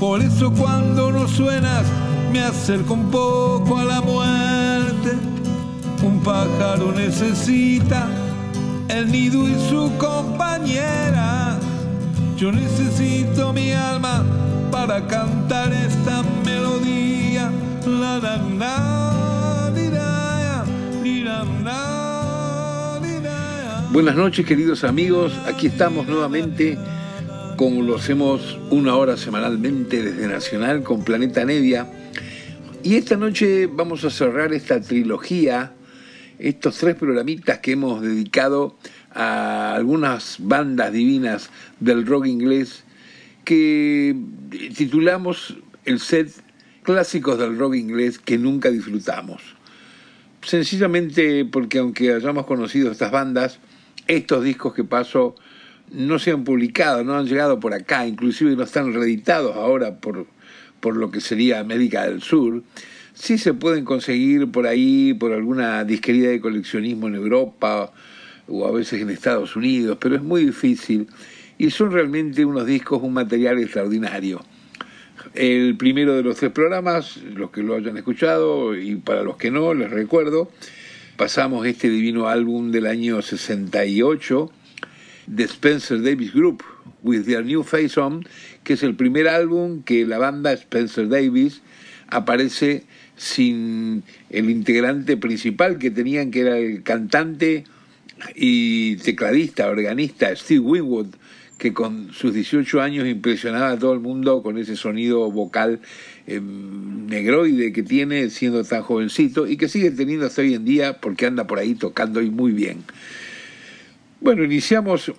Por eso cuando no suenas me acerco un poco a la muerte. Un pájaro necesita el nido y su compañera. Yo necesito mi alma para cantar esta melodía. La, la, la, Buenas noches queridos amigos, aquí estamos nuevamente como lo hacemos una hora semanalmente desde Nacional con Planeta Nevia. Y esta noche vamos a cerrar esta trilogía, estos tres programitas que hemos dedicado a algunas bandas divinas del rock inglés que titulamos el set Clásicos del rock inglés que nunca disfrutamos. Sencillamente porque aunque hayamos conocido estas bandas, estos discos que paso no se han publicado, no han llegado por acá, inclusive no están reeditados ahora por, por lo que sería América del Sur, sí se pueden conseguir por ahí, por alguna disquería de coleccionismo en Europa o a veces en Estados Unidos, pero es muy difícil y son realmente unos discos, un material extraordinario. El primero de los tres programas, los que lo hayan escuchado y para los que no, les recuerdo, pasamos este divino álbum del año 68, The Spencer Davis Group, With Their New Face On, que es el primer álbum que la banda Spencer Davis aparece sin el integrante principal que tenían, que era el cantante y tecladista, organista Steve Winwood, que con sus 18 años impresionaba a todo el mundo con ese sonido vocal eh, negroide que tiene siendo tan jovencito y que sigue teniendo hasta hoy en día porque anda por ahí tocando y muy bien. Bueno, iniciamos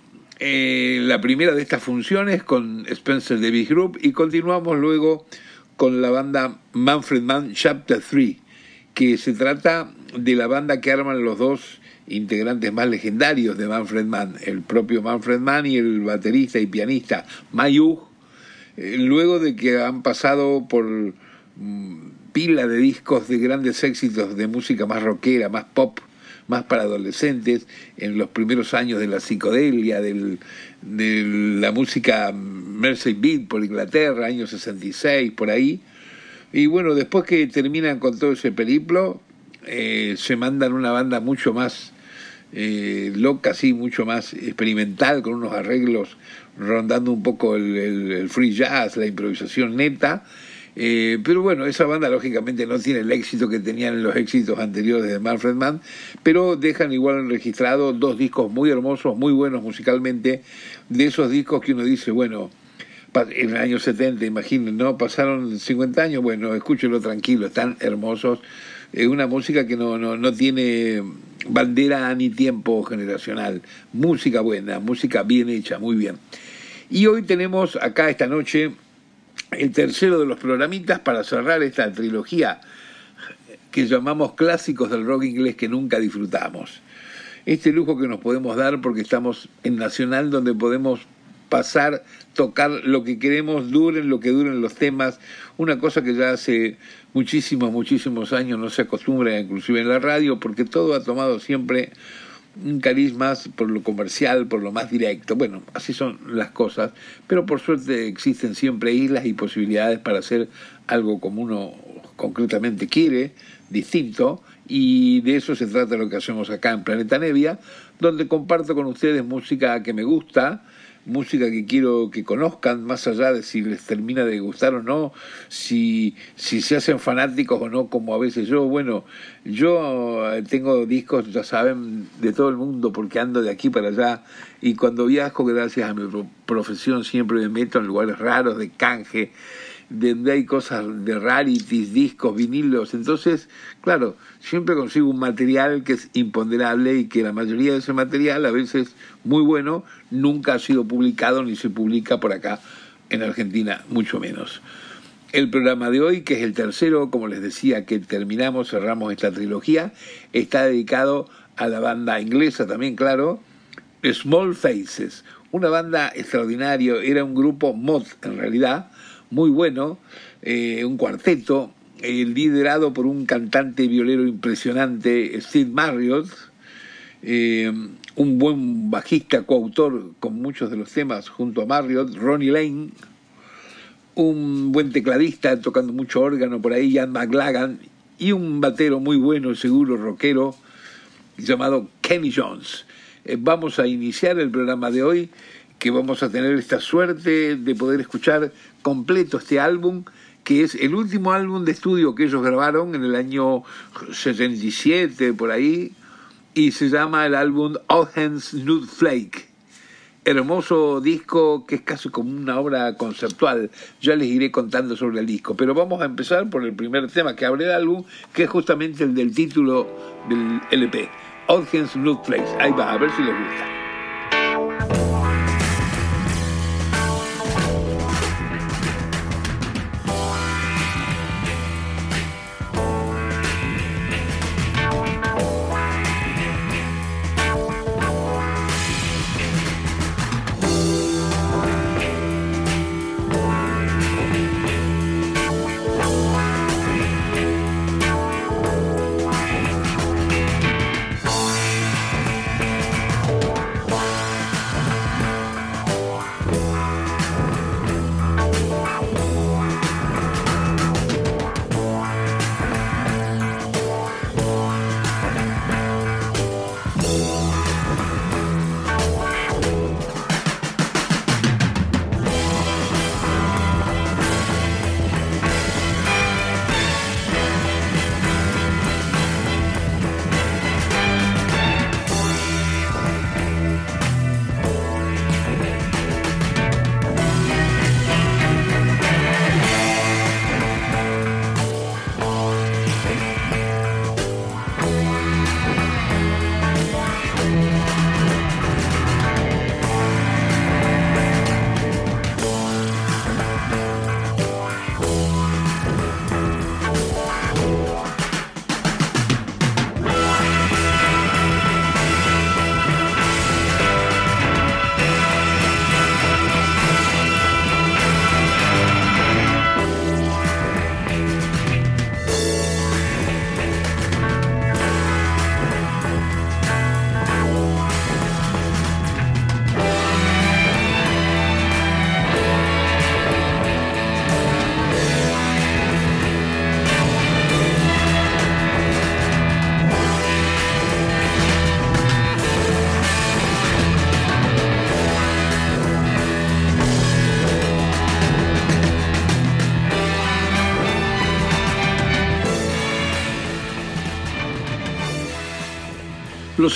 eh, la primera de estas funciones con Spencer Davis Group y continuamos luego con la banda Manfred Mann Chapter 3, que se trata de la banda que arman los dos integrantes más legendarios de Manfred Mann, el propio Manfred Mann y el baterista y pianista Mayug, eh, luego de que han pasado por mm, pila de discos de grandes éxitos de música más rockera, más pop, más para adolescentes, en los primeros años de la psicodelia, del, de la música Mersey Beat por Inglaterra, años 66, por ahí. Y bueno, después que terminan con todo ese periplo, eh, se mandan una banda mucho más eh, loca, sí, mucho más experimental, con unos arreglos rondando un poco el, free jazz, la improvisación neta. Eh, pero bueno, esa banda lógicamente no tiene el éxito que tenían en los éxitos anteriores de Manfred Mann, pero dejan igual registrado dos discos muy hermosos, muy buenos musicalmente, de esos discos que uno dice, bueno, en el año 70, imaginen, ¿no? Pasaron 50 años, bueno, escúchenlo tranquilo, están hermosos. Es una música que no, no, no tiene bandera ni tiempo generacional. Música buena, música bien hecha, muy bien. Y hoy tenemos acá esta noche el tercero de los programitas para cerrar esta trilogía que llamamos clásicos del rock inglés que nunca disfrutamos. Este lujo que nos podemos dar porque estamos en Nacional donde podemos pasar, tocar lo que queremos, duren lo que duren los temas, una cosa que ya hace muchísimos, muchísimos años no se acostumbra inclusive en la radio, porque todo ha tomado siempre un carisma por lo comercial, por lo más directo. Bueno, así son las cosas, pero por suerte existen siempre islas y posibilidades para hacer algo como uno concretamente quiere, distinto, y de eso se trata lo que hacemos acá en Planeta Nevia, donde comparto con ustedes música que me gusta, música que quiero que conozcan, más allá de si les termina de gustar o no, si, si se hacen fanáticos o no, como a veces yo. Bueno, yo eh, tengo discos, ya saben, de todo el mundo porque ando de aquí para allá y cuando viajo, gracias a mi profesión, siempre me meto en lugares raros de canje donde hay cosas de rarities, discos, vinilos. Entonces, claro, siempre consigo un material que es imponderable y que la mayoría de ese material, a veces muy bueno, nunca ha sido publicado ni se publica por acá, en Argentina mucho menos. El programa de hoy, que es el tercero, como les decía, que terminamos, cerramos esta trilogía, está dedicado a la banda inglesa también, claro, Small Faces, una banda extraordinaria, era un grupo mod en realidad, muy bueno, eh, un cuarteto, eh, liderado por un cantante violero impresionante, Steve Marriott, eh, un buen bajista, coautor con muchos de los temas junto a Marriott, Ronnie Lane, un buen tecladista tocando mucho órgano por ahí, Jan McLagan, y un batero muy bueno, seguro, rockero, llamado Kenny Jones. Eh, vamos a iniciar el programa de hoy, que vamos a tener esta suerte de poder escuchar completo este álbum, que es el último álbum de estudio que ellos grabaron en el año 77, por ahí, y se llama el álbum All Hands Nude Flake hermoso disco que es casi como una obra conceptual. Ya les iré contando sobre el disco. Pero vamos a empezar por el primer tema que abre el álbum, que es justamente el del título del LP, Audience Look Place. Ahí va, a ver si les gusta.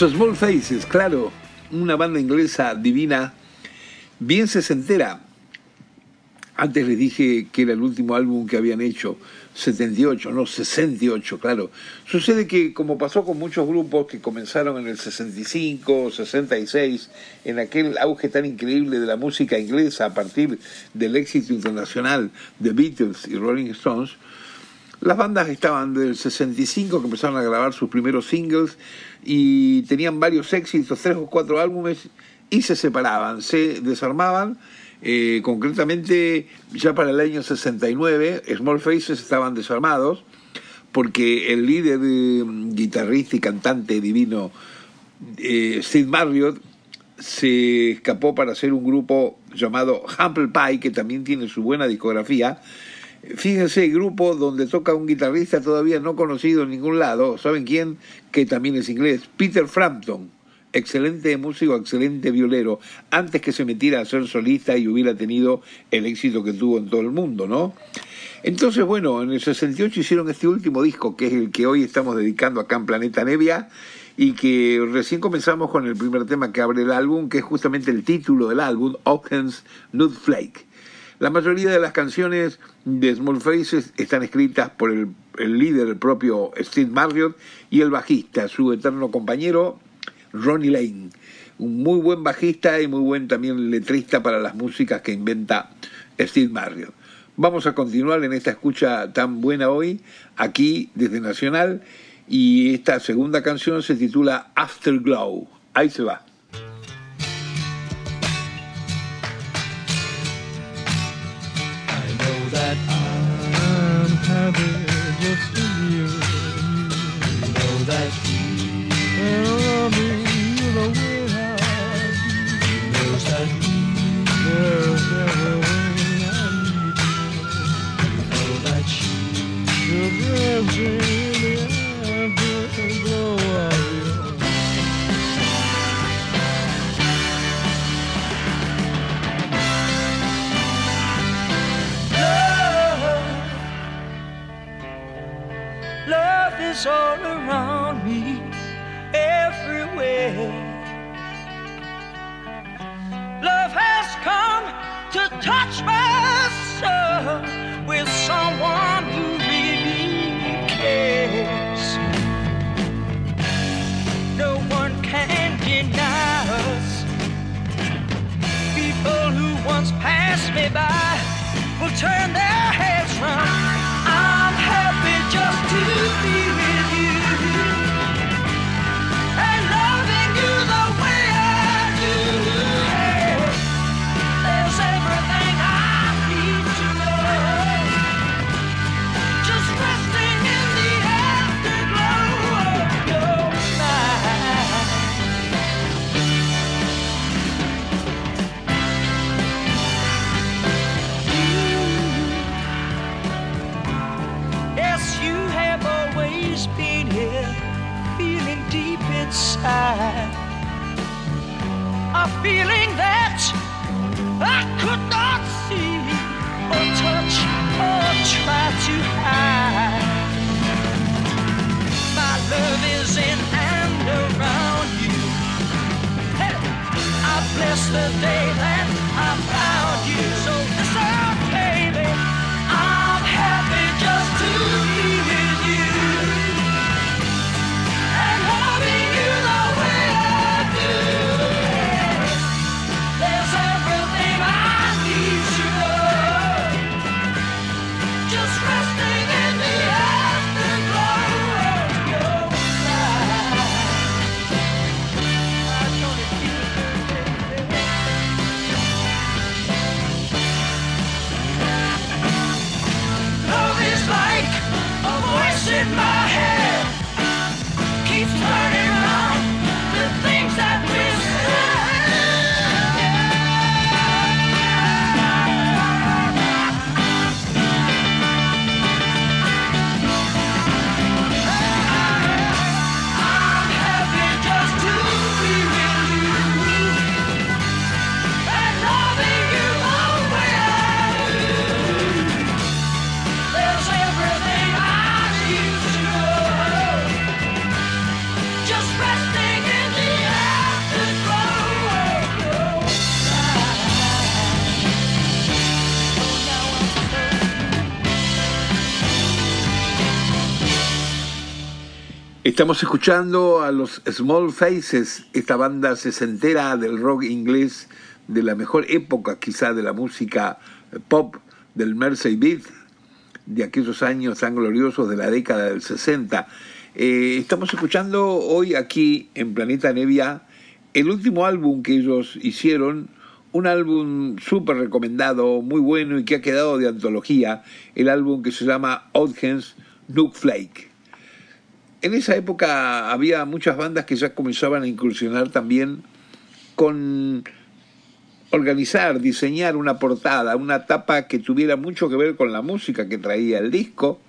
Los Small Faces, claro, una banda inglesa divina, bien se entera. Antes les dije que era el último álbum que habían hecho, 78, no, 68, claro. Sucede que, como pasó con muchos grupos que comenzaron en el 65, 66, en aquel auge tan increíble de la música inglesa a partir del éxito internacional de Beatles y Rolling Stones, las bandas estaban del 65 que empezaron a grabar sus primeros singles y tenían varios éxitos, tres o cuatro álbumes y se separaban, se desarmaban. Eh, concretamente, ya para el año 69, Small Faces estaban desarmados porque el líder, guitarrista y cantante divino, eh, Steve Marriott, se escapó para hacer un grupo llamado Humble Pie, que también tiene su buena discografía, Fíjense, grupo donde toca un guitarrista todavía no conocido en ningún lado, ¿saben quién? Que también es inglés, Peter Frampton, excelente músico, excelente violero, antes que se metiera a ser solista y hubiera tenido el éxito que tuvo en todo el mundo, ¿no? Entonces, bueno, en el 68 hicieron este último disco, que es el que hoy estamos dedicando acá en Planeta Nevia, y que recién comenzamos con el primer tema que abre el álbum, que es justamente el título del álbum, Oakens Nude Flake. La mayoría de las canciones de Small Faces están escritas por el, líder, el propio Steve Marriott, y el bajista, su eterno compañero, Ronnie Lane. Un muy buen bajista y muy buen también letrista para las músicas que inventa Steve Marriott. Vamos a continuar en esta escucha tan buena hoy, aquí desde Nacional, y esta segunda canción se titula Afterglow. Ahí se va. that I'm happy just with you. You know that you love me the way I do. You know that there's every way I need you. You know that you're everything. is all around me, everywhere. Love has come to touch my soul with someone who really cares. No one can deny us. People who once passed me by will turn their heads round. Estamos escuchando a los Small Faces, esta banda sesentera del rock inglés de la mejor época quizá de la música pop del Mersey Beat, de aquellos años tan gloriosos de la década del 60. Eh, estamos escuchando hoy aquí en Planeta Nevia el último álbum que ellos hicieron, un álbum súper recomendado, muy bueno y que ha quedado de antología, el álbum que se llama Oddhens Nuke Flake en esa época había muchas bandas que ya comenzaban a incursionar también con organizar, diseñar una portada, una tapa que tuviera mucho que ver con la música que traía el disco.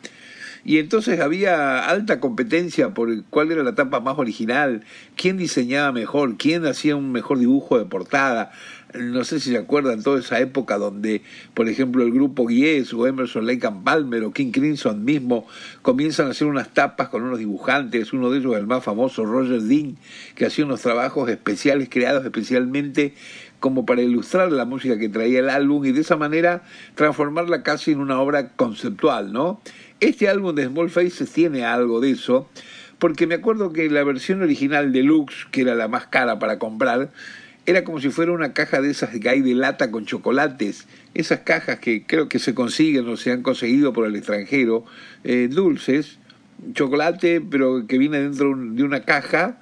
Y entonces había alta competencia por cuál era la tapa más original, quién diseñaba mejor, quién hacía un mejor dibujo de portada no sé si se acuerdan, toda esa época donde, por ejemplo, el grupo Yes o Emerson Lake Palmer o King Crimson mismo comienzan a hacer unas tapas con unos dibujantes, uno de ellos el más famoso, Roger Dean, que hacía unos trabajos especiales creados especialmente como para ilustrar la música que traía el álbum y de esa manera transformarla casi en una obra conceptual, ¿no? Este álbum de Small Faces tiene algo de eso, porque me acuerdo que la versión original deluxe, que era la más cara para comprar, era como si fuera una caja de esas que hay de lata con chocolates, esas cajas que creo que se consiguen o se han conseguido por el extranjero, eh, dulces, chocolate, pero que viene dentro de una caja,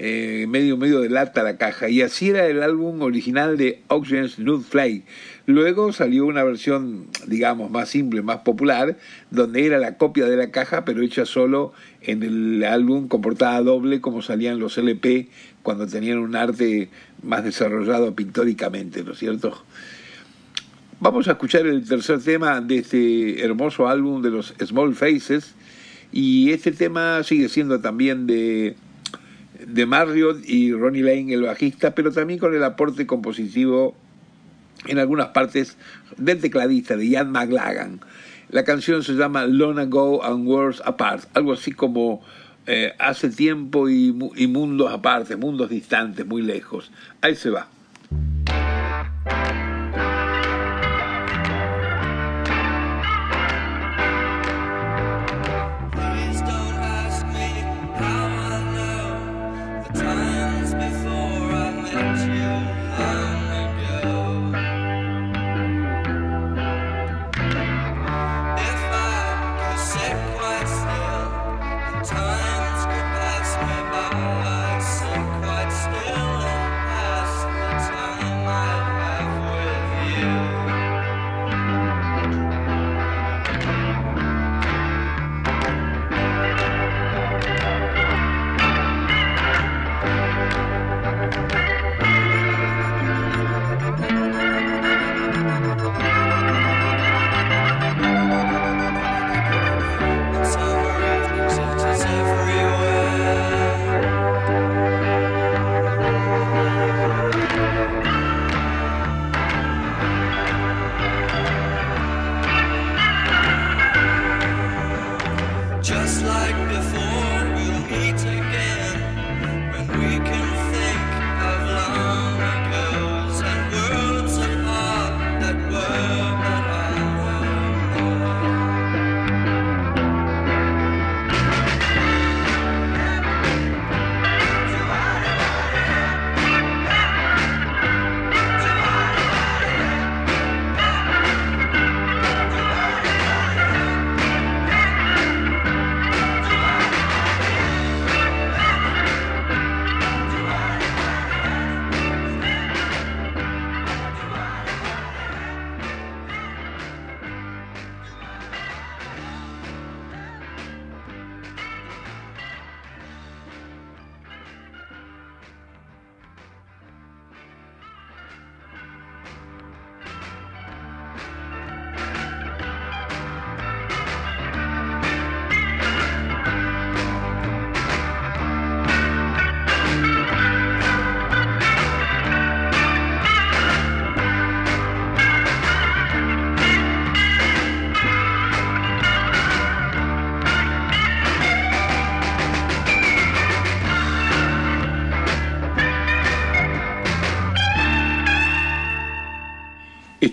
eh, medio medio de lata la caja. Y así era el álbum original de Oxygen's Nude Fly. Luego salió una versión, digamos, más simple, más popular, donde era la copia de la caja, pero hecha solo en el álbum con portada doble, como salían los LP cuando tenían un arte más desarrollado pictóricamente, ¿no es cierto? Vamos a escuchar el tercer tema de este hermoso álbum de los Small Faces y este tema sigue siendo también de, de Marriott y Ronnie Lane, el bajista, pero también con el aporte compositivo en algunas partes del tecladista de Ian McLagan. La canción se llama Long Ago and Worlds Apart, algo así como eh, hace tiempo y, y mundos aparte, mundos distantes, muy lejos. Ahí se va.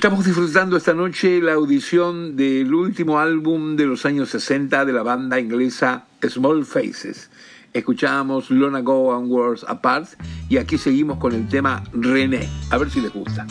Estamos disfrutando esta noche la audición del último álbum de los años 60 de la banda inglesa Small Faces. Escuchábamos Lona Go and Worlds Apart y aquí seguimos con el tema René. A ver si les gusta.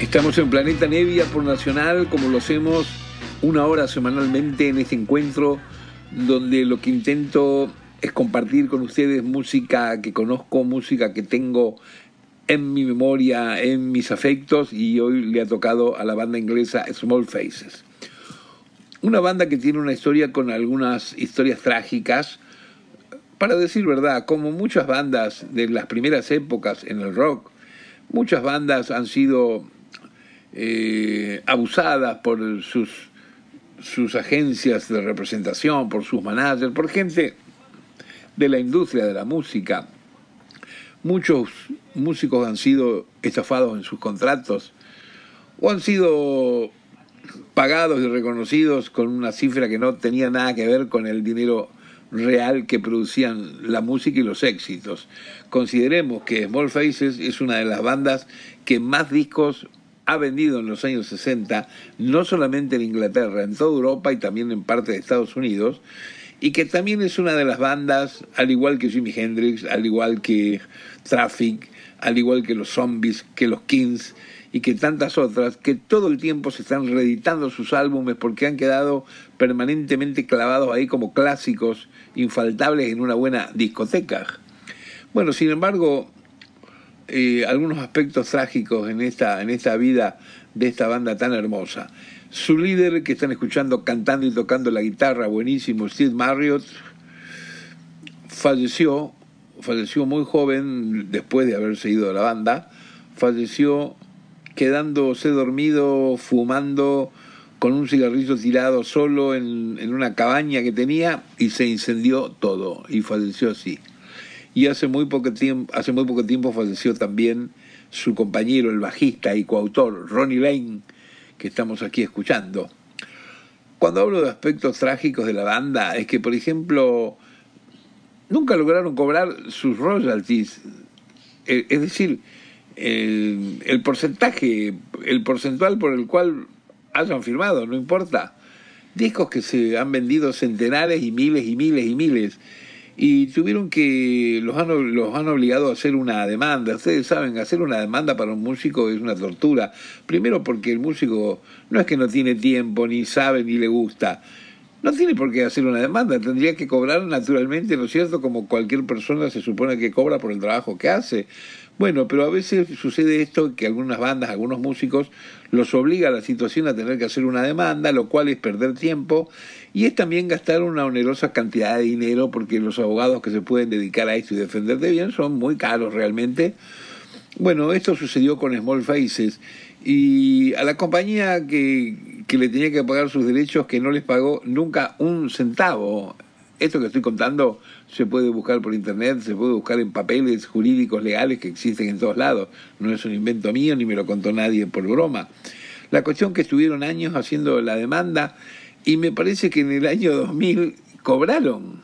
Estamos en Planeta Nevia por Nacional, como lo hacemos una hora semanalmente en este encuentro, donde lo que intento es compartir con ustedes música que conozco, música que tengo en mi memoria, en mis afectos, y hoy le ha tocado a la banda inglesa Small Faces. Una banda que tiene una historia con algunas historias trágicas, para decir verdad, como muchas bandas de las primeras épocas en el rock, muchas bandas han sido eh, abusadas por sus, sus agencias de representación, por sus managers, por gente de la industria de la música. Muchos músicos han sido estafados en sus contratos o han sido pagados y reconocidos con una cifra que no tenía nada que ver con el dinero real que producían la música y los éxitos. Consideremos que Small Faces es una de las bandas que más discos ha vendido en los años 60, no solamente en Inglaterra, en toda Europa y también en parte de Estados Unidos, y que también es una de las bandas, al igual que Jimi Hendrix, al igual que Traffic, al igual que los Zombies, que los Kings y que tantas otras, que todo el tiempo se están reeditando sus álbumes porque han quedado permanentemente clavados ahí como clásicos infaltables en una buena discoteca. Bueno, sin embargo, eh, algunos aspectos trágicos en esta, en esta vida de esta banda tan hermosa. Su líder, que están escuchando cantando y tocando la guitarra, buenísimo, Steve Marriott, falleció, falleció muy joven después de haberse ido de la banda, falleció quedándose dormido, fumando con un cigarrillo tirado solo en, en una cabaña que tenía y se incendió todo y falleció así. Y hace muy poco tiempo, tiempo falleció también su compañero, el bajista y coautor, Ronnie Lane, que estamos aquí escuchando. Cuando hablo de aspectos trágicos de la banda, es que, por ejemplo, nunca lograron cobrar sus royalties. Eh, es decir, el, el porcentaje, el porcentual por el cual hayan firmado, no importa. Discos que se han vendido centenares y miles y miles y miles y tuvieron que, los han, los han obligado a hacer una demanda. Ustedes saben, hacer una demanda para un músico es una tortura. Primero porque el músico no es que no tiene tiempo, ni sabe, ni le gusta. No tiene por qué hacer una demanda, tendría que cobrar naturalmente, ¿no es cierto? Como cualquier persona se supone que cobra por el trabajo que hace. Bueno, pero a veces sucede esto que algunas bandas, algunos músicos, los obliga a la situación a tener que hacer una demanda, lo cual es perder tiempo y es también gastar una onerosa cantidad de dinero porque los abogados que se pueden dedicar a esto y defenderte bien son muy caros realmente. Bueno, esto sucedió con Small Faces y a la compañía que, que le tenía que pagar sus derechos que no les pagó nunca un centavo. Esto que estoy contando se puede buscar por internet, se puede buscar en papeles jurídicos legales que existen en todos lados. No es un invento mío ni me lo contó nadie por broma. La cuestión que estuvieron años haciendo la demanda y me parece que en el año 2000 cobraron.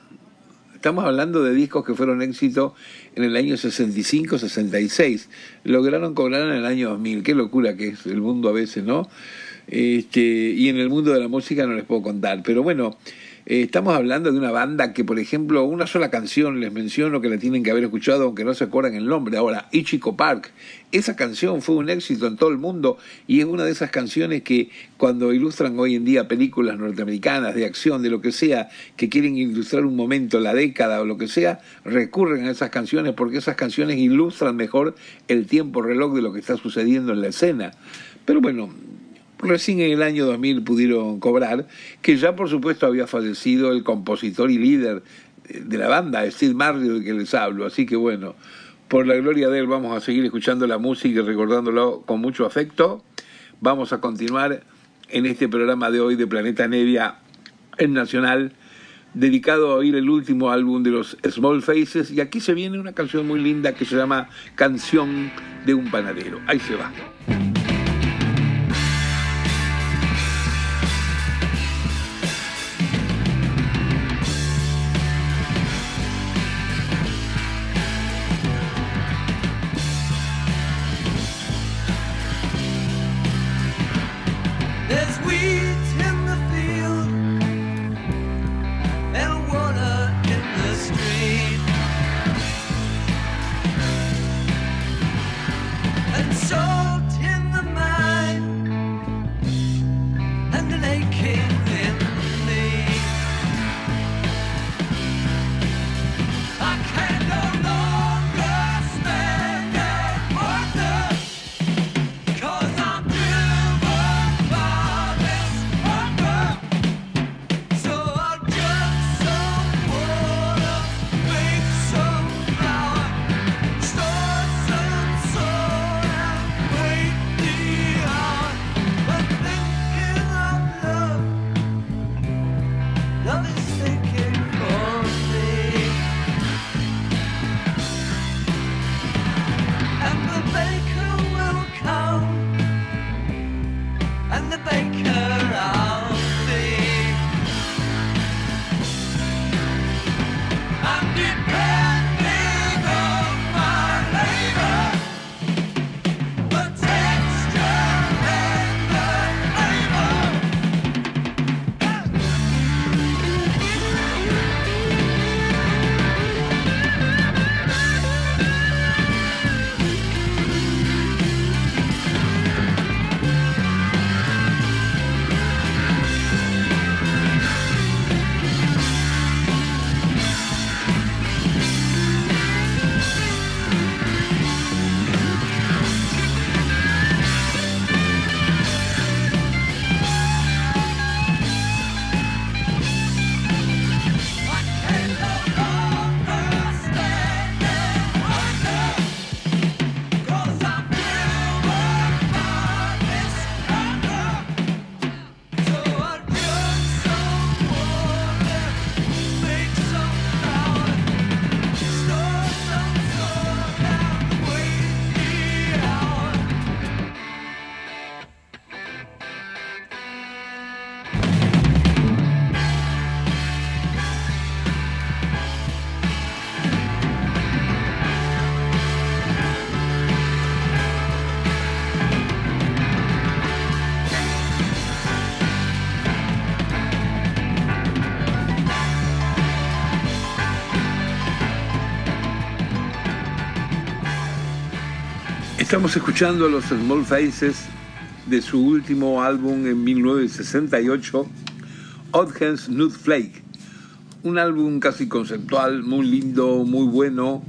Estamos hablando de discos que fueron éxito en el año 65, 66. Lograron cobrar en el año 2000. Qué locura que es el mundo a veces, ¿no? Este, y en el mundo de la música no les puedo contar. Pero bueno, eh, estamos hablando de una banda que, por ejemplo, una sola canción les menciono que la tienen que haber escuchado, aunque no se acuerdan el nombre. Ahora, Ichico Park. Esa canción fue un éxito en todo el mundo y es una de esas canciones que cuando ilustran hoy en día películas norteamericanas de acción, de lo que sea, que quieren ilustrar un momento, la década o lo que sea, recurren a esas canciones porque esas canciones ilustran mejor el tiempo reloj de lo que está sucediendo en la escena. Pero bueno, recién en el año 2000 pudieron cobrar, que ya por supuesto había fallecido el compositor y líder de la banda, Steve Marley, del que les hablo. Así que bueno, por la gloria de él vamos a seguir escuchando la música y recordándolo con mucho afecto. Vamos a continuar en este programa de hoy de Planeta Nevia en Nacional, dedicado a oír el último álbum de los Small Faces. Y aquí se viene una canción muy linda que se llama Canción de un Panadero. Ahí se va. Estamos escuchando a los Small Faces de su último álbum en 1968, Oddhens Nude Flake. Un álbum casi conceptual, muy lindo, muy bueno,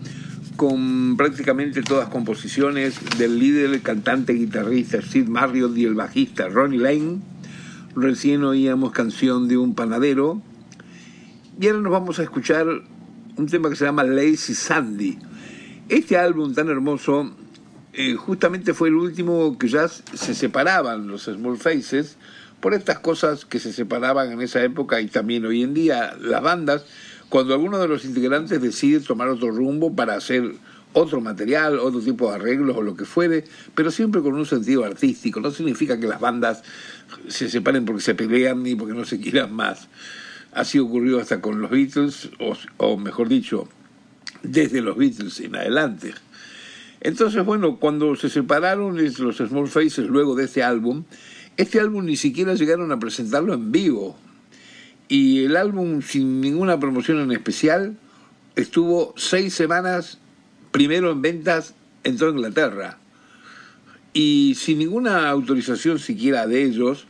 con prácticamente todas composiciones del líder, cantante, guitarrista Steve Marriott y el bajista Ronnie Lane. Recién oíamos canción de un panadero. Y ahora nos vamos a escuchar un tema que se llama Lazy Sandy. Este álbum tan hermoso eh, justamente fue el último que ya se separaban los Small Faces por estas cosas que se separaban en esa época y también hoy en día las bandas, cuando alguno de los integrantes decide tomar otro rumbo para hacer otro material, otro tipo de arreglos o lo que fuere, pero siempre con un sentido artístico. No significa que las bandas se separen porque se pelean ni porque no se quieran más. Así ocurrió hasta con los Beatles, o, o mejor dicho, desde los Beatles en adelante. Entonces, bueno, cuando se separaron los Small Faces luego de este álbum, este álbum ni siquiera llegaron a presentarlo en vivo. Y el álbum, sin ninguna promoción en especial, estuvo seis semanas primero en ventas en toda Inglaterra. Y sin ninguna autorización siquiera de ellos,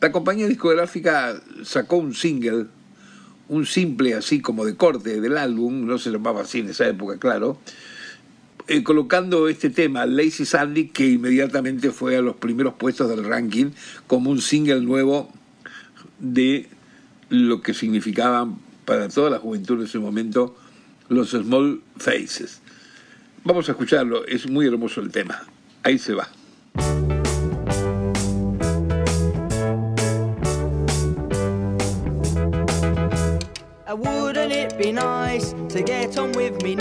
la compañía discográfica sacó un single, un simple así como de corte del álbum, no se llamaba así en esa época, claro, eh, colocando este tema, Lazy Sandy, que inmediatamente fue a los primeros puestos del ranking como un single nuevo de lo que significaban para toda la juventud en ese momento los Small Faces. Vamos a escucharlo, es muy hermoso el tema. Ahí se va. Wouldn't it be nice to get on with me?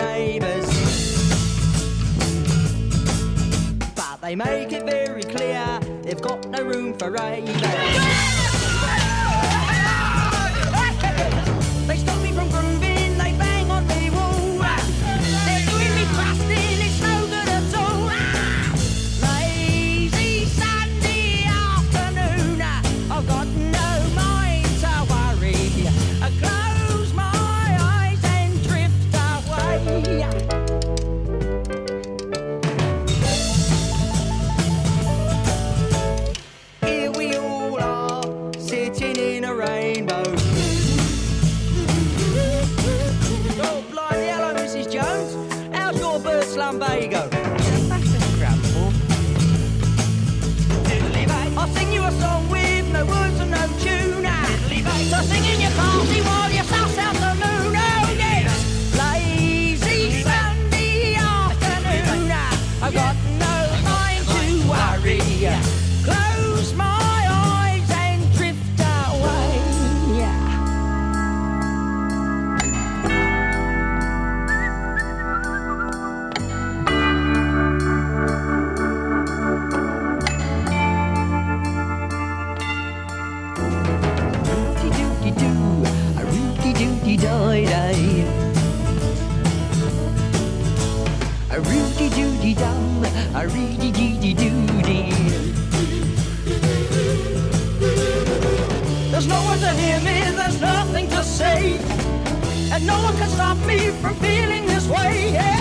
They make it very clear they've got no room for ravers. can stop me from feeling this way. Yeah.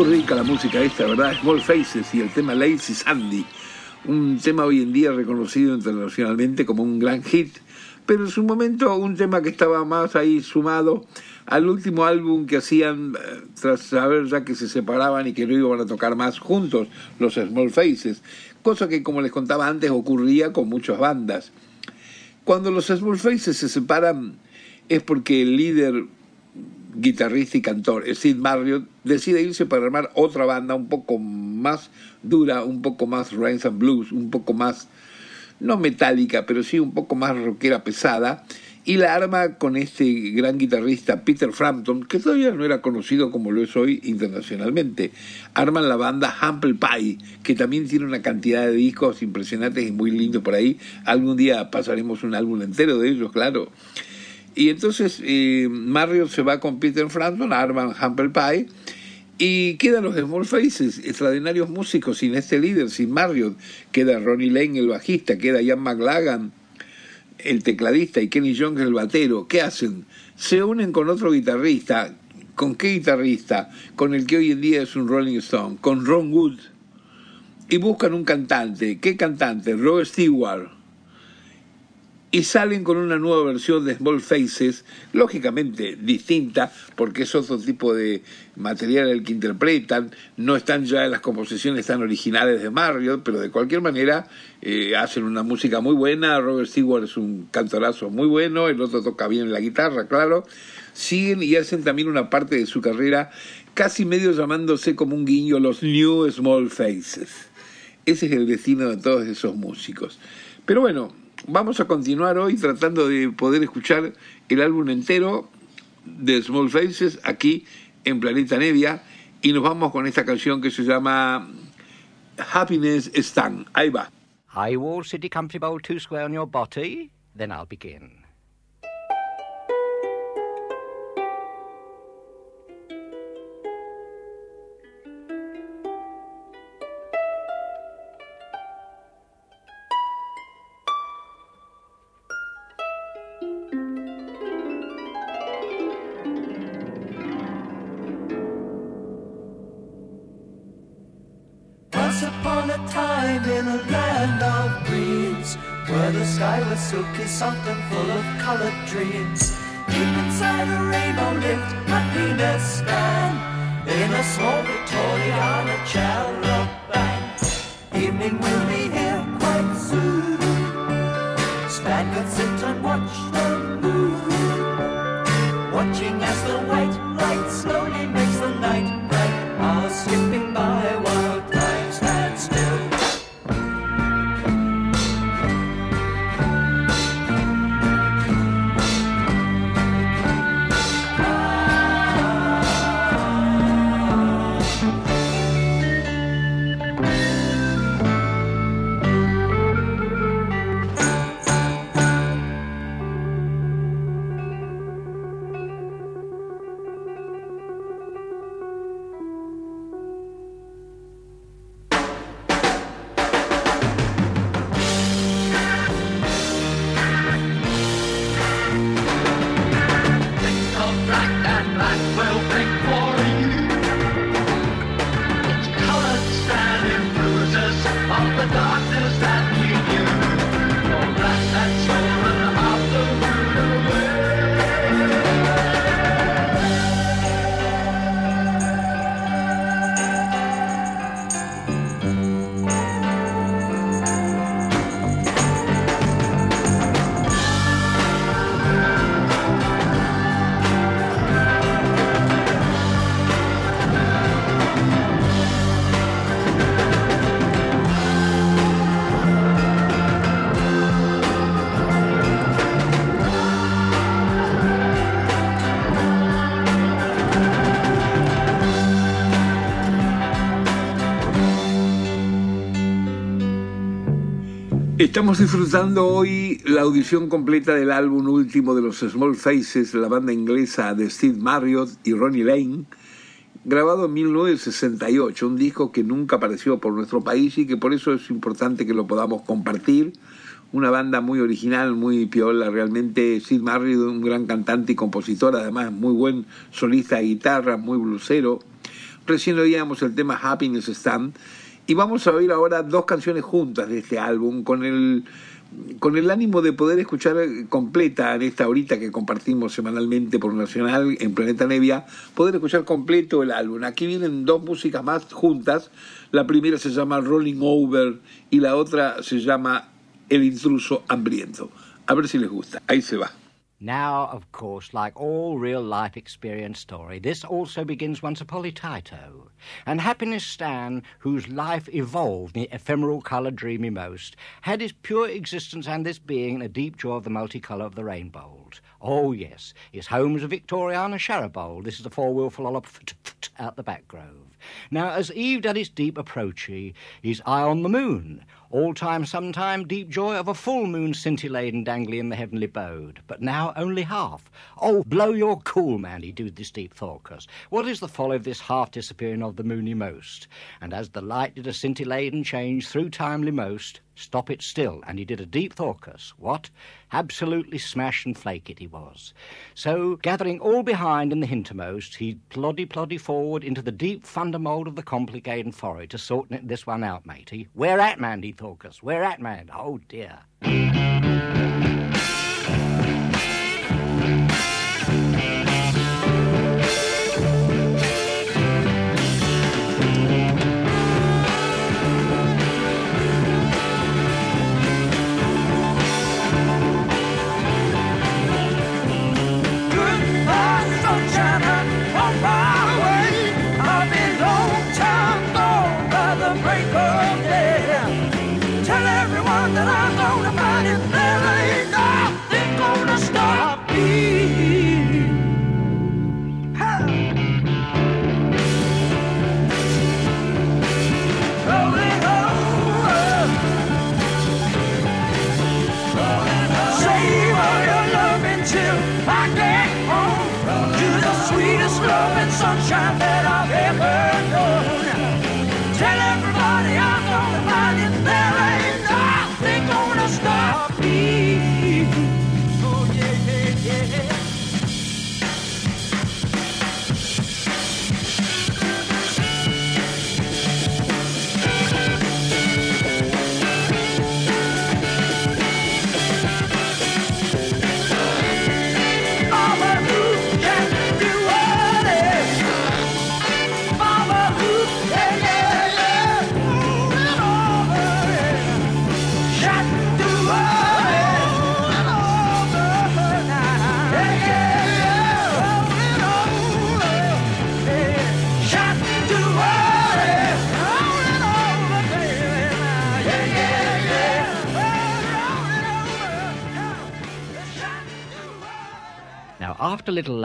Muy rica la música esta, ¿verdad? Small Faces y el tema Lazy Sandy. Un tema hoy en día reconocido internacionalmente como un gran hit, pero en su momento un tema que estaba más ahí sumado al último álbum que hacían eh, tras saber ya que se separaban y que no iban a tocar más juntos, los Small Faces, cosa que como les contaba antes ocurría con muchas bandas. Cuando los Small Faces se separan es porque el líder guitarrista y cantor Sid Marriott decide irse para armar otra banda un poco más dura, un poco más Rains and Blues, un poco más, no metálica, pero sí un poco más rockera pesada, y la arma con este gran guitarrista Peter Frampton, que todavía no era conocido como lo es hoy internacionalmente. Arman la banda Humble Pie, que también tiene una cantidad de discos impresionantes y muy lindos por ahí. Algún día pasaremos un álbum entero de ellos, claro. Y entonces eh, Mario se va con Peter Frampton, arman Humble Pie, y quedan los Small Faces, extraordinarios músicos, sin este líder, sin Mario. Queda Ronnie Lane, el bajista, queda Ian McLagan, el tecladista, y Kenny Jones, el batero. ¿Qué hacen? Se unen con otro guitarrista. ¿Con qué guitarrista? Con el que hoy en día es un Rolling Stone, con Ron Wood. Y buscan un cantante. ¿Qué cantante? Robert Stewart y salen con una nueva versión de Small Faces, lógicamente distinta, porque es otro tipo de material el que interpretan, no están ya en las composiciones tan originales de Mario, pero de cualquier manera eh, hacen una música muy buena, Robert Stewart es un cantorazo muy bueno, el otro toca bien la guitarra, claro, siguen y hacen también una parte de su carrera casi medio llamándose como un guiño los New Small Faces. Ese es el destino de todos esos músicos. Pero bueno, vamos a continuar hoy tratando de poder escuchar el álbum entero de Small Faces aquí en Planeta Nevia y nos vamos con esta canción que se llama Happiness Stand. Ahí va. High wall, city, bowl, two square on your body. Then I'll begin. Silky, and full of colored dreams. Deep inside a rainbow lived happiness stand in a small Victoriana band. Evening will be here quite soon. Stan could sit and watch Estamos disfrutando hoy la audición completa del álbum último de los Small Faces, la banda inglesa de Steve Marriott y Ronnie Lane, grabado en 1968, un disco que nunca apareció por nuestro país y que por eso es importante que lo podamos compartir. Una banda muy original, muy piola, realmente Steve Marriott, un gran cantante y compositor, además muy buen solista de guitarra, muy blusero. Recién oíamos el tema Happiness Stand Y vamos a oír ahora dos canciones juntas de este álbum con el con el ánimo de poder escuchar completa en esta horita que compartimos semanalmente por Nacional en Planeta Nevia, poder escuchar completo el álbum. Aquí vienen dos músicas más juntas. La primera se llama Rolling Over y la otra se llama El intruso hambriento. A ver si les gusta. Ahí se va. Now, of course, like all real life experience story, this also begins once a Tito. And Happiness Stan, whose life evolved the ephemeral colour dreamy most, had his pure existence and this being in a deep joy of the multicolour of the rainbow. Oh, yes, his home was a Victoriana Sharabold. This is a four-wheel follop out the back grove. Now, as eve did its deep approachy, his eye on the moon, all time, sometime, deep joy of a full moon scintillating dangling in the heavenly bode. But now only half. Oh, blow your cool, man, he do this deep thoughtless. What is the folly of this half disappearing of the moony most? And as the light did a scintillating change through timely most, stop it still, and he did a deep thorcus. What? Absolutely smash and flake it he was. So, gathering all behind in the hintermost, he ploddy ploddy forward into the deep thunder mould of the complicated forehead to sort this one out, matey. Where at, where We're at man. Oh, dear.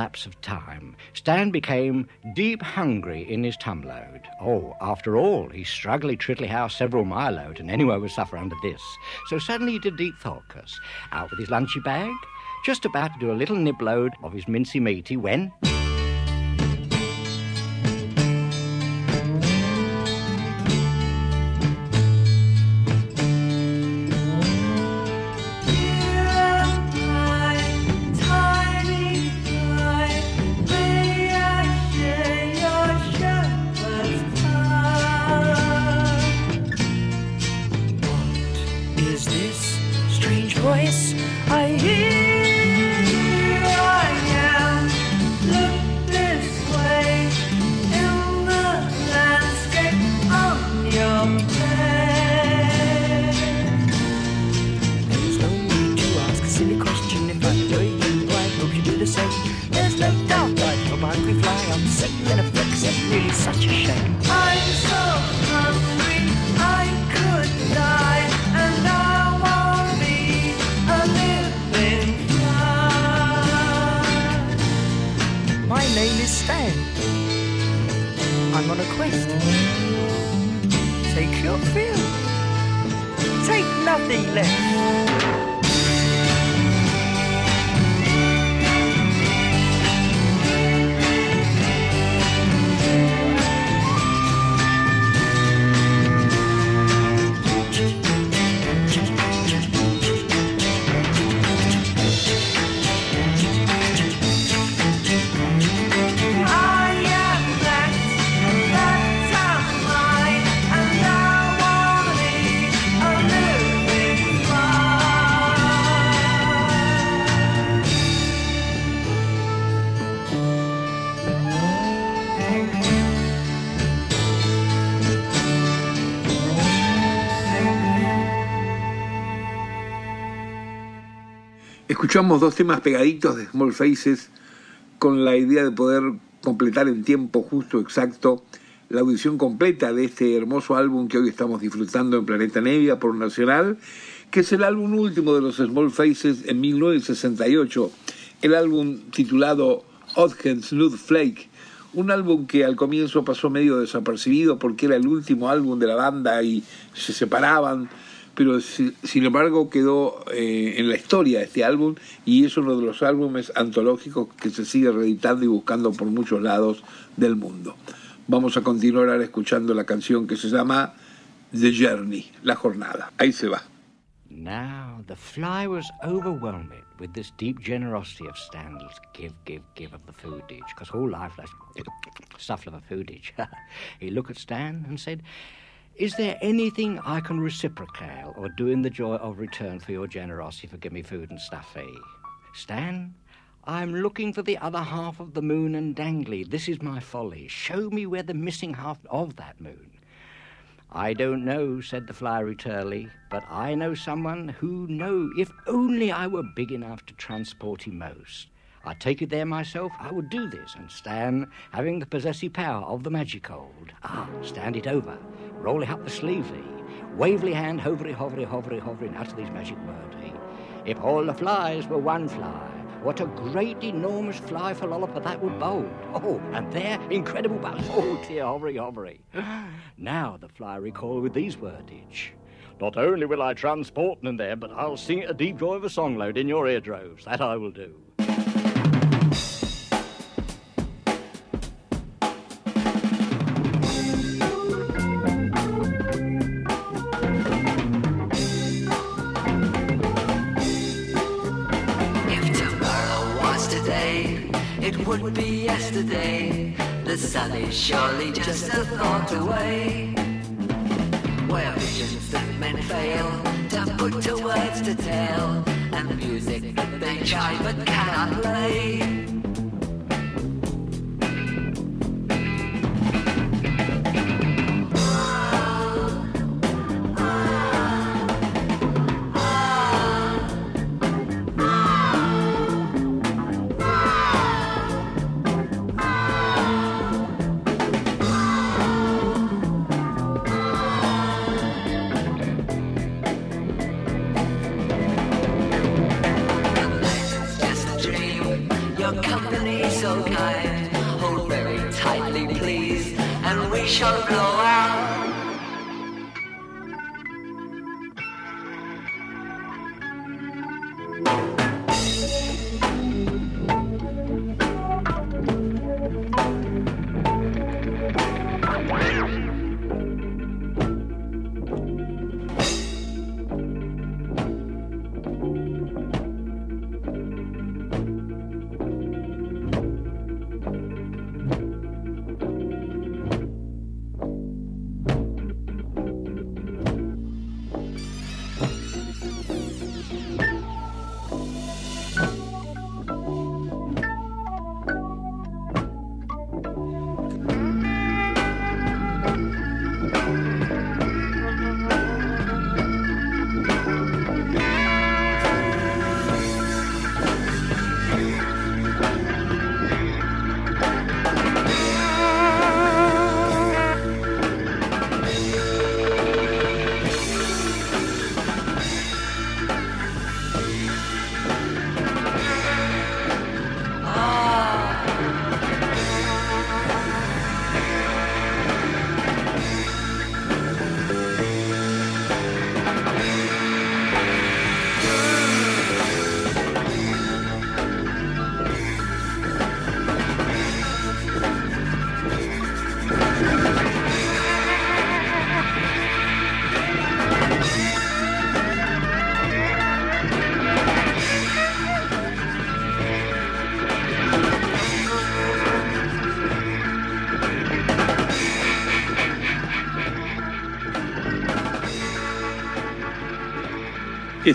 Lapse of time, Stan became deep hungry in his tumload. Oh, after all, he struggly trittly house several mile out, and anyone would suffer under this. So suddenly he did deep thoughtless, out with his lunchy bag, just about to do a little nibload of his mincy meaty when... Escuchamos dos temas pegaditos de Small Faces con la idea de poder completar en tiempo justo, exacto, la audición completa de este hermoso álbum que hoy estamos disfrutando en Planeta Nevia por Nacional, que es el álbum último de los Small Faces en 1968, el álbum titulado Odd Snood Flake, un álbum que al comienzo pasó medio desapercibido porque era el último álbum de la banda y se separaban pero sin embargo quedó eh, en la historia este álbum y es uno de los álbumes antológicos que se sigue reeditando y buscando por muchos lados del mundo. Vamos a continuar ahora escuchando la canción que se llama The Journey, La Jornada. Ahí se va. Now the fly was overwhelmed with this deep generosity of Stanley's give, give, give of the foodage, because all life stuff of a foodage. he looked at Stan and said, Is there anything I can reciprocate or do in the joy of return for your generosity for giving me food and stuffy? Eh? Stan, I'm looking for the other half of the moon and dangly. This is my folly. Show me where the missing half of that moon. I don't know, said the fiery Turley, but I know someone who know if only I were big enough to transport him most. I take it there myself, I would do this, and Stan, having the possessive power of the magic hold, ah, stand it over, roll it up the sleeve sleevey, wavely hand, hovery, hovery, hovery, hovering, utter these magic words. If all the flies were one fly, what a great, enormous fly for lollopper that would bold. Oh, and there, incredible buzz. Oh, dear, hovery, hovery. Now the fly recall with these wordage. Not only will I transport them there, but I'll sing it a deep joy of a song load in your eardroves. That I will do. Surely just a thought away. Where visions that men fail to put to words to tell, and music that they try but cannot play.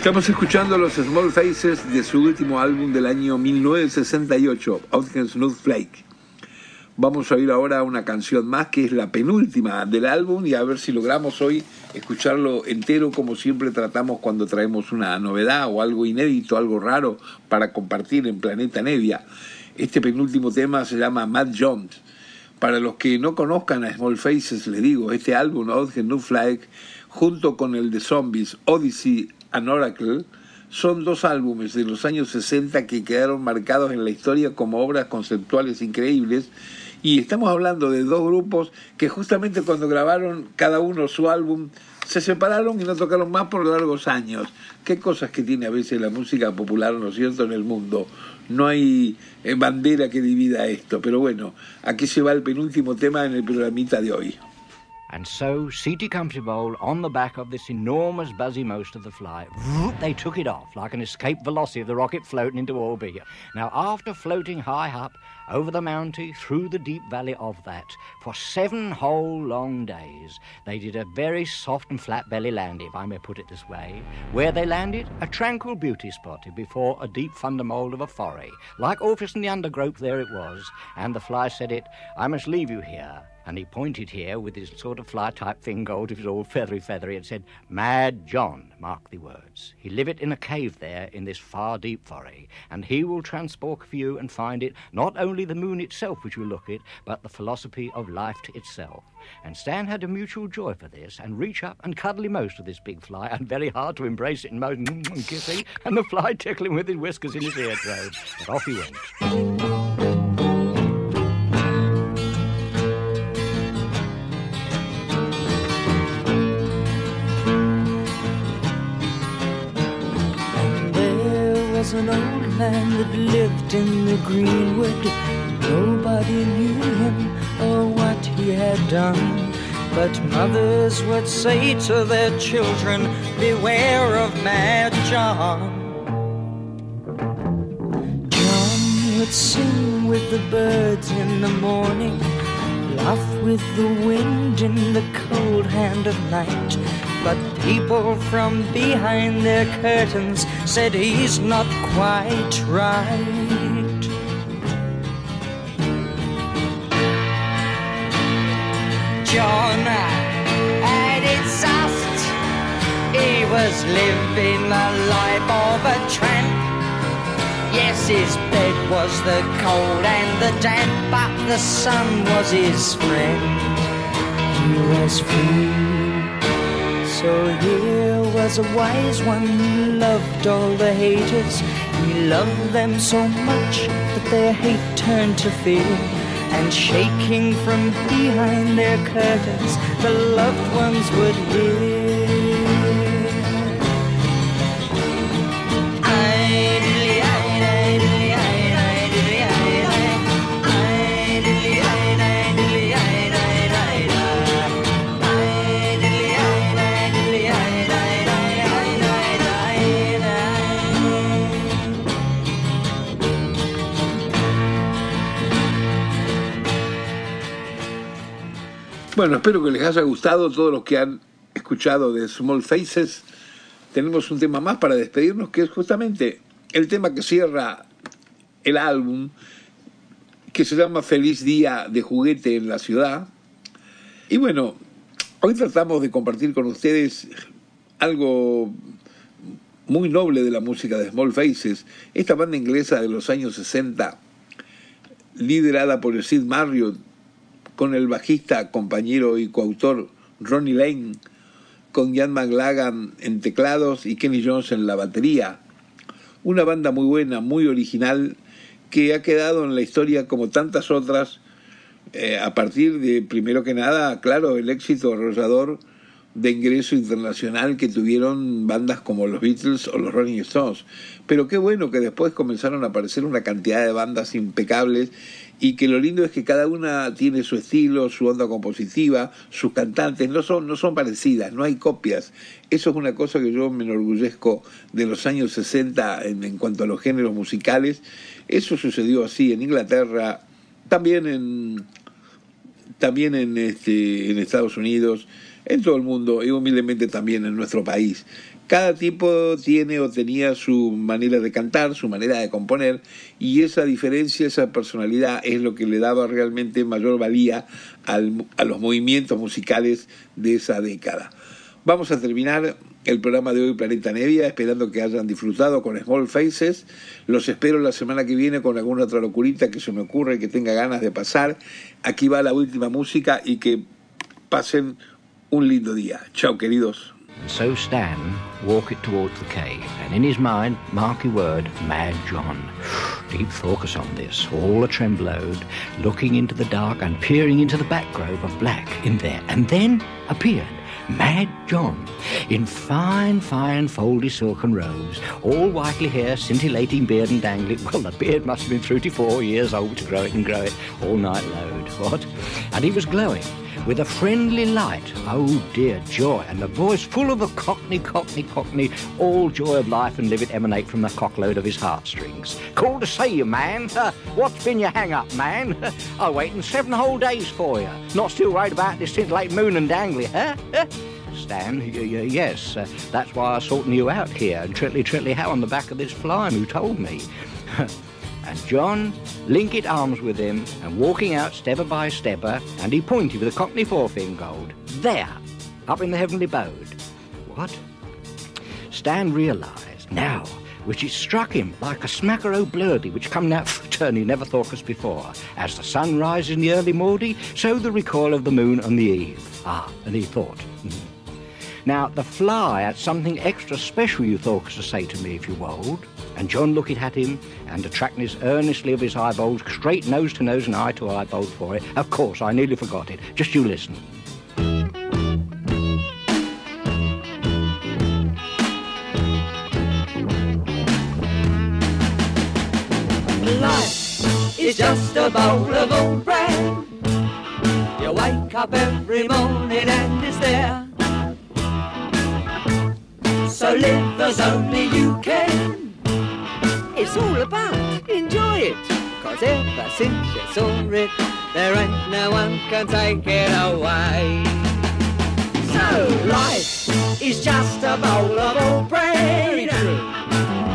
Estamos escuchando los Small Faces de su último álbum del año 1968, Outcast Snow Flake. Vamos a oír ahora una canción más que es la penúltima del álbum y a ver si logramos hoy escucharlo entero como siempre tratamos cuando traemos una novedad o algo inédito, algo raro para compartir en Planeta Nevia. Este penúltimo tema se llama Mad Jones. Para los que no conozcan a Small Faces, les digo, este álbum, Odd New Flag, junto con el de Zombies, Odyssey and Oracle, son dos álbumes de los años 60 que quedaron marcados en la historia como obras conceptuales increíbles y estamos hablando de dos grupos que justamente cuando grabaron cada uno su álbum se separaron y no tocaron más por largos años. Qué cosas que tiene a veces la música popular, ¿no cierto?, en el mundo. No hay eh, bandera que divida esto, pero bueno, aquí se va el penúltimo tema en el programita de hoy. And so, C.T. Comfy Bowl, on the back of this enormous buzzy most of the fly, they took it off like an escape velocity of the rocket floating into orbit. Now, after floating high up over the mountain, through the deep valley of that, for seven whole long days, they did a very soft and flat belly landing, if I may put it this way. Where they landed, a tranquil beauty spot before a deep thundermold of a foray. Like Orpheus in the undergrowth, there it was, and the fly said it, I must leave you here and he pointed here with his sort of fly type thing gold, it was all feathery feathery, and said, Mad John, mark the words. He liveth in a cave there in this far deep foray, and he will transport for you and find it not only the moon itself which you look at, but the philosophy of life to itself. And Stan had a mutual joy for this, and reach up and cuddly most of this big fly, and very hard to embrace it and most and kissing, and the fly tickling with his whiskers in his eardrobes. But off he went. old man that lived in the greenwood. Nobody knew him or what he had done. But mothers would say to their children, Beware of Mad John. John would sing with the birds in the morning, laugh with the wind in the cold hand of night. But people from behind their curtains said he's not quite right. John had it soft. He was living the life of a tramp. Yes, his bed was the cold and the damp, but the sun was his friend. He was free. So here was a wise one who loved all the haters. He loved them so much that their hate turned to fear. And shaking from behind their curtains, the loved ones would hear. Bueno, espero que les haya gustado todos los que han escuchado de Small Faces. Tenemos un tema más para despedirnos, que es justamente el tema que cierra el álbum, que se llama Feliz Día de Juguete en la Ciudad. Y bueno, hoy tratamos de compartir con ustedes algo muy noble de la música de Small Faces, esta banda inglesa de los años 60, liderada por Sid Marriott, con el bajista, compañero y coautor Ronnie Lane, con Jan McLagan en teclados y Kenny Jones en la batería. Una banda muy buena, muy original, que ha quedado en la historia como tantas otras, eh, a partir de, primero que nada, claro, el éxito arrollador de ingreso internacional que tuvieron bandas como los Beatles o los Rolling Stones. Pero qué bueno que después comenzaron a aparecer una cantidad de bandas impecables y que lo lindo es que cada una tiene su estilo, su onda compositiva, sus cantantes, no son, no son parecidas, no hay copias. Eso es una cosa que yo me enorgullezco de los años 60 en, en cuanto a los géneros musicales. Eso sucedió así en Inglaterra, también en también en, este, en Estados Unidos, en todo el mundo y humildemente también en nuestro país. Cada tipo tiene o tenía su manera de cantar, su manera de componer, y esa diferencia, esa personalidad es lo que le daba realmente mayor valía al, a los movimientos musicales de esa década. Vamos a terminar el programa de hoy Planeta Nevia, esperando que hayan disfrutado con Small Faces. Los espero la semana que viene con alguna otra locurita que se me ocurre que tenga ganas de pasar. Aquí va la última música y que pasen un lindo día. Chao, queridos. And so Stan walked towards the cave, and in his mind, marky word, Mad John. Deep focus on this, all a tremblowed, looking into the dark and peering into the back grove of black in there, and then appeared Mad John, in fine, fine, foldy silken robes, all whitely hair, scintillating beard and dangling. Well, the beard must have been thirty four years old to grow it and grow it all night load. What? And he was glowing with a friendly light. Oh dear, joy. And the voice full of a cockney, cockney, cockney, all joy of life and live it emanate from the cockload of his heartstrings. Call to see you, man. what's been your hang up, man? I waiting seven whole days for you. Not still worried about this since late moon and dangly, huh? Stan, yes, uh, that's why I'm sorting you out here. And Tritley Tritley How on the back of this fly who told me. And John linked it arms with him and walking out stepper by stepper, and he pointed with a cockney forefinger gold. There, up in the heavenly abode. What? Stan realised now, which it struck him like a smacker o' blurdy which come out for a turn he never thought us before. As the sun rises in the early mordy, so the recoil of the moon on the eve. Ah, and he thought. hmm. Now, the fly had something extra special you thought to say to me if you wold. And John looked at him and attracting us earnestly of his eyeballs, straight nose to nose and eye to eyeball for it. Of course, I nearly forgot it. Just you listen. Life is just a bowl of old bread. You wake up every morning and it's there. So live as only you can. It's all about enjoy it. Cause ever since you saw it, there ain't no one can take it away. So life is just a bowl of old bread.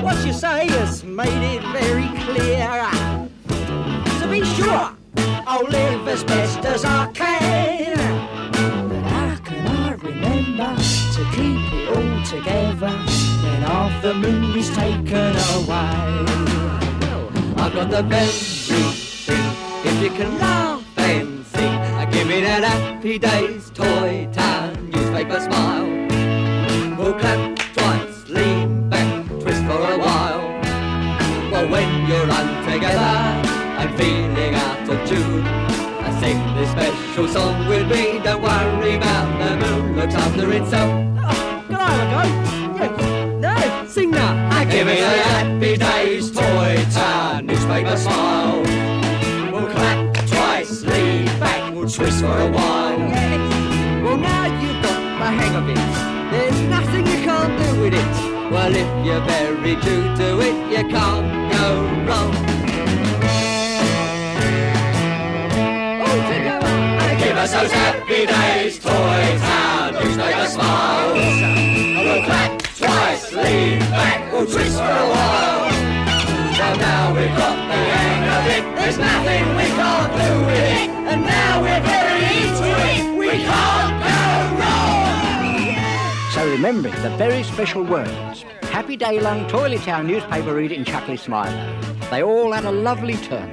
What you say has made it very clear. So be sure I'll live as best as I can. Together when half the moon is taken away? I've got the very thing, if you can laugh and sing. I give me that happy days toy town newspaper smile. We'll clap twice, lean back, twist for a while. Well, when you're run together and feeling out of tune, I sing this special song with me. Don't worry about the moon looks after itself. Oh, can I have a go? Yes. No, sing now. I give me a happy days toy town newspaper smile. We'll clap twice, lean back, we'll twist for a while. Well, now you've got the hang of it. There's nothing you can't do with it. Well, if you're very true to it, you can't go wrong. Oh, take over. And give us those happy days, toy town, newspaper smiles. Twice, lean back, we'll twist for a while. Well, now we've got the hang of it. There's nothing we can't do with it. And now we're very into it. We can't go wrong. So remembering the very special words. Happy day long, Toilet Town newspaper reader and Chuckly Smiler. They all had a lovely turn.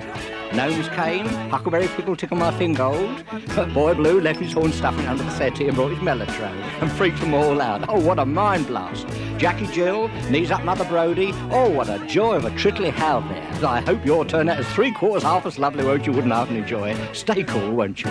Gnomes came, Huckleberry Pickle tickled my finger old, but Boy Blue left his horn stuffing under the settee and brought his mellotrone and freaked them all out. Oh, what a mind blast. Jackie Jill, knees up Mother Brody. Oh, what a joy of a trickly howl there. I hope your turn out is three quarters half as lovely, won't you? Wouldn't half enjoy it. Stay cool, won't you?